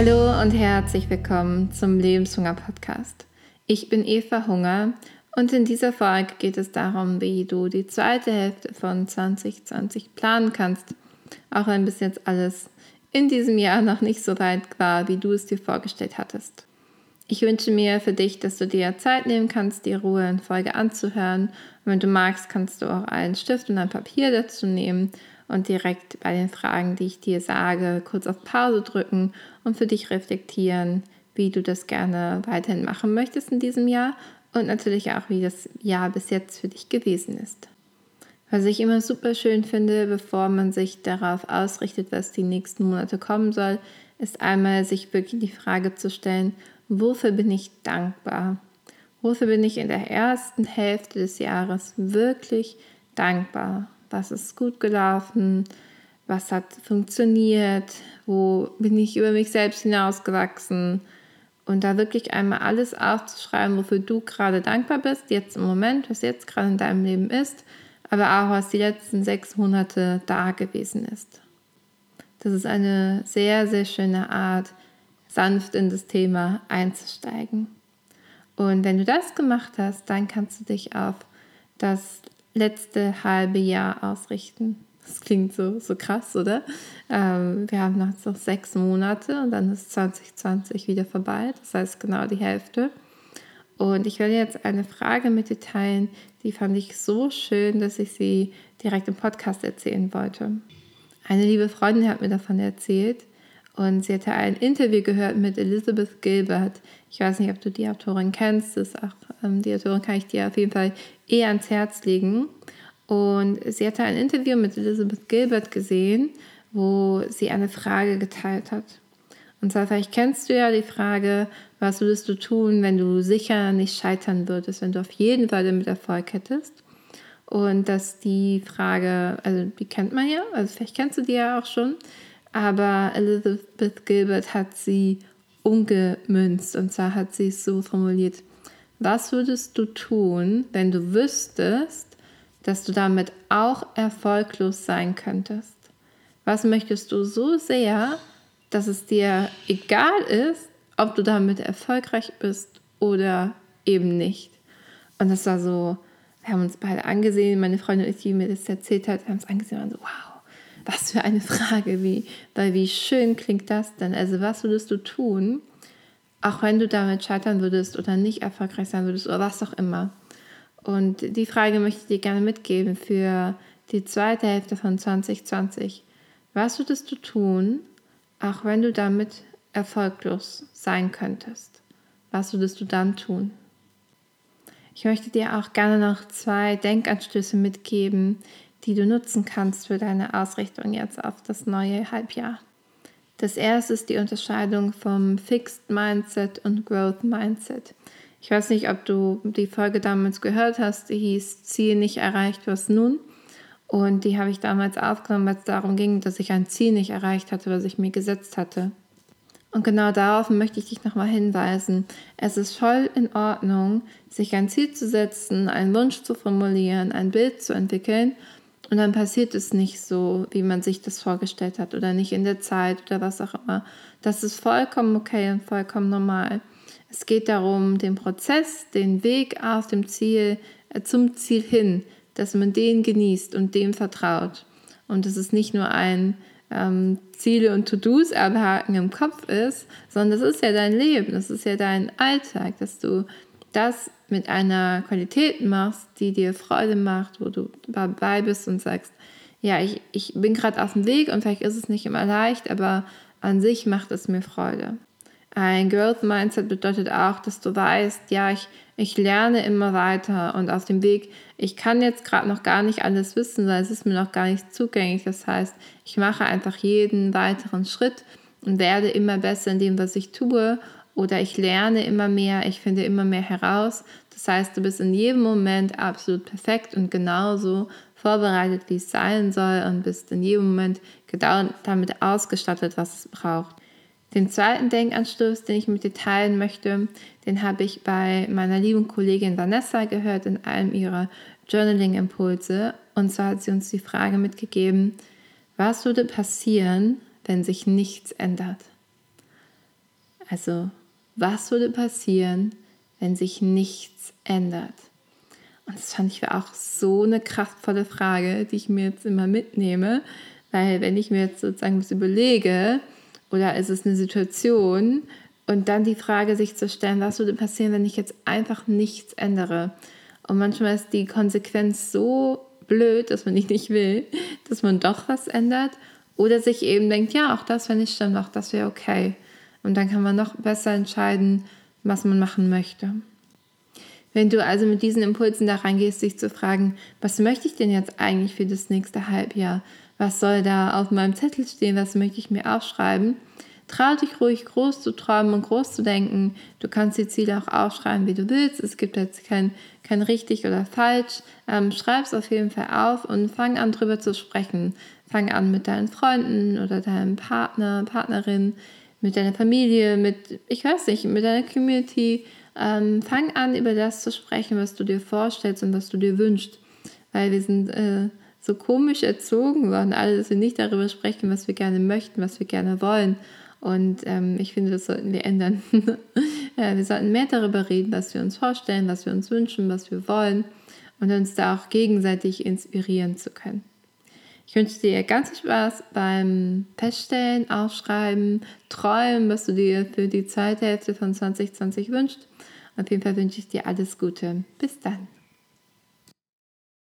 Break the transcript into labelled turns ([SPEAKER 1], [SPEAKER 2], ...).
[SPEAKER 1] Hallo und herzlich willkommen zum Lebenshunger Podcast. Ich bin Eva Hunger und in dieser Folge geht es darum, wie du die zweite Hälfte von 2020 planen kannst, auch wenn bis jetzt alles in diesem Jahr noch nicht so weit war, wie du es dir vorgestellt hattest. Ich wünsche mir für dich, dass du dir Zeit nehmen kannst, die Ruhe in Folge anzuhören. Und wenn du magst, kannst du auch einen Stift und ein Papier dazu nehmen und direkt bei den Fragen, die ich dir sage, kurz auf Pause drücken und für dich reflektieren, wie du das gerne weiterhin machen möchtest in diesem Jahr und natürlich auch, wie das Jahr bis jetzt für dich gewesen ist. Was ich immer super schön finde, bevor man sich darauf ausrichtet, was die nächsten Monate kommen soll, ist einmal sich wirklich die Frage zu stellen, wofür bin ich dankbar? Wofür bin ich in der ersten Hälfte des Jahres wirklich dankbar? Was ist gut gelaufen? Was hat funktioniert? Wo bin ich über mich selbst hinausgewachsen? Und da wirklich einmal alles aufzuschreiben, wofür du gerade dankbar bist, jetzt im Moment, was jetzt gerade in deinem Leben ist, aber auch was die letzten sechs Monate da gewesen ist. Das ist eine sehr, sehr schöne Art, sanft in das Thema einzusteigen. Und wenn du das gemacht hast, dann kannst du dich auf das letzte halbe Jahr ausrichten. Das klingt so, so krass, oder? Ähm, wir haben noch sechs Monate und dann ist 2020 wieder vorbei. Das heißt genau die Hälfte. Und ich werde jetzt eine Frage mit dir teilen, die fand ich so schön, dass ich sie direkt im Podcast erzählen wollte. Eine liebe Freundin hat mir davon erzählt, und sie hatte ein Interview gehört mit Elizabeth Gilbert. Ich weiß nicht, ob du die Autorin kennst. Das auch, ähm, die Autorin kann ich dir auf jeden Fall eher ans Herz legen. Und sie hatte ein Interview mit Elizabeth Gilbert gesehen, wo sie eine Frage geteilt hat. Und zwar, vielleicht kennst du ja die Frage, was würdest du tun, wenn du sicher nicht scheitern würdest, wenn du auf jeden Fall damit Erfolg hättest? Und dass die Frage, also die kennt man ja, also vielleicht kennst du die ja auch schon, aber Elizabeth Gilbert hat sie umgemünzt und zwar hat sie es so formuliert, was würdest du tun, wenn du wüsstest, dass du damit auch erfolglos sein könntest? Was möchtest du so sehr, dass es dir egal ist, ob du damit erfolgreich bist oder eben nicht? Und das war so, wir haben uns beide angesehen, meine Freundin und ich, die mir das erzählt hat, haben uns angesehen und so, wow, was für eine Frage, wie, weil wie schön klingt das denn? Also was würdest du tun, auch wenn du damit scheitern würdest oder nicht erfolgreich sein würdest oder was auch immer? Und die Frage möchte ich dir gerne mitgeben für die zweite Hälfte von 2020. Was würdest du tun, auch wenn du damit erfolglos sein könntest? Was würdest du dann tun? Ich möchte dir auch gerne noch zwei Denkanstöße mitgeben, die du nutzen kannst für deine Ausrichtung jetzt auf das neue Halbjahr. Das erste ist die Unterscheidung vom Fixed Mindset und Growth Mindset. Ich weiß nicht, ob du die Folge damals gehört hast, die hieß Ziel nicht erreicht, was nun? Und die habe ich damals aufgenommen, weil es darum ging, dass ich ein Ziel nicht erreicht hatte, was ich mir gesetzt hatte. Und genau darauf möchte ich dich nochmal hinweisen. Es ist voll in Ordnung, sich ein Ziel zu setzen, einen Wunsch zu formulieren, ein Bild zu entwickeln und dann passiert es nicht so, wie man sich das vorgestellt hat oder nicht in der Zeit oder was auch immer. Das ist vollkommen okay und vollkommen normal. Es geht darum, den Prozess, den Weg auf dem Ziel, äh, zum Ziel hin, dass man den genießt und dem vertraut. Und dass es nicht nur ein ähm, Ziele und To-Dos abhaken im Kopf ist, sondern das ist ja dein Leben, das ist ja dein Alltag, dass du das mit einer Qualität machst, die dir Freude macht, wo du dabei bist und sagst, ja, ich, ich bin gerade auf dem Weg und vielleicht ist es nicht immer leicht, aber an sich macht es mir Freude. Ein Growth Mindset bedeutet auch, dass du weißt, ja, ich, ich lerne immer weiter und auf dem Weg, ich kann jetzt gerade noch gar nicht alles wissen, weil es ist mir noch gar nicht zugänglich. Das heißt, ich mache einfach jeden weiteren Schritt und werde immer besser in dem, was ich tue oder ich lerne immer mehr, ich finde immer mehr heraus. Das heißt, du bist in jedem Moment absolut perfekt und genauso vorbereitet, wie es sein soll und bist in jedem Moment genau damit ausgestattet, was es braucht. Den zweiten Denkanstoß, den ich mit dir teilen möchte, den habe ich bei meiner lieben Kollegin Vanessa gehört in einem ihrer Journaling-Impulse. Und zwar hat sie uns die Frage mitgegeben, was würde passieren, wenn sich nichts ändert? Also, was würde passieren, wenn sich nichts ändert? Und das fand ich auch so eine kraftvolle Frage, die ich mir jetzt immer mitnehme, weil wenn ich mir jetzt sozusagen das überlege, oder ist es eine Situation, und dann die Frage sich zu stellen, was würde passieren, wenn ich jetzt einfach nichts ändere? Und manchmal ist die Konsequenz so blöd, dass man nicht will, dass man doch was ändert. Oder sich eben denkt, ja, auch das, wenn ich dann noch, das wäre okay. Und dann kann man noch besser entscheiden, was man machen möchte. Wenn du also mit diesen Impulsen da reingehst, dich zu fragen, was möchte ich denn jetzt eigentlich für das nächste Halbjahr? Was soll da auf meinem Zettel stehen? Was möchte ich mir aufschreiben? Trau dich ruhig groß zu träumen und groß zu denken. Du kannst die Ziele auch aufschreiben, wie du willst. Es gibt jetzt kein, kein richtig oder falsch. Ähm, Schreib es auf jeden Fall auf und fang an, drüber zu sprechen. Fang an mit deinen Freunden oder deinem Partner, Partnerin, mit deiner Familie, mit, ich weiß nicht, mit deiner Community. Ähm, fang an, über das zu sprechen, was du dir vorstellst und was du dir wünschst. Weil wir sind äh, so komisch erzogen worden, alle, dass wir nicht darüber sprechen, was wir gerne möchten, was wir gerne wollen. Und ähm, ich finde, das sollten wir ändern. ja, wir sollten mehr darüber reden, was wir uns vorstellen, was wir uns wünschen, was wir wollen und uns da auch gegenseitig inspirieren zu können. Ich wünsche dir ganz viel Spaß beim Feststellen, Aufschreiben, Träumen, was du dir für die zweite Hälfte von 2020 wünschst. Auf jeden Fall wünsche ich dir alles Gute. Bis dann.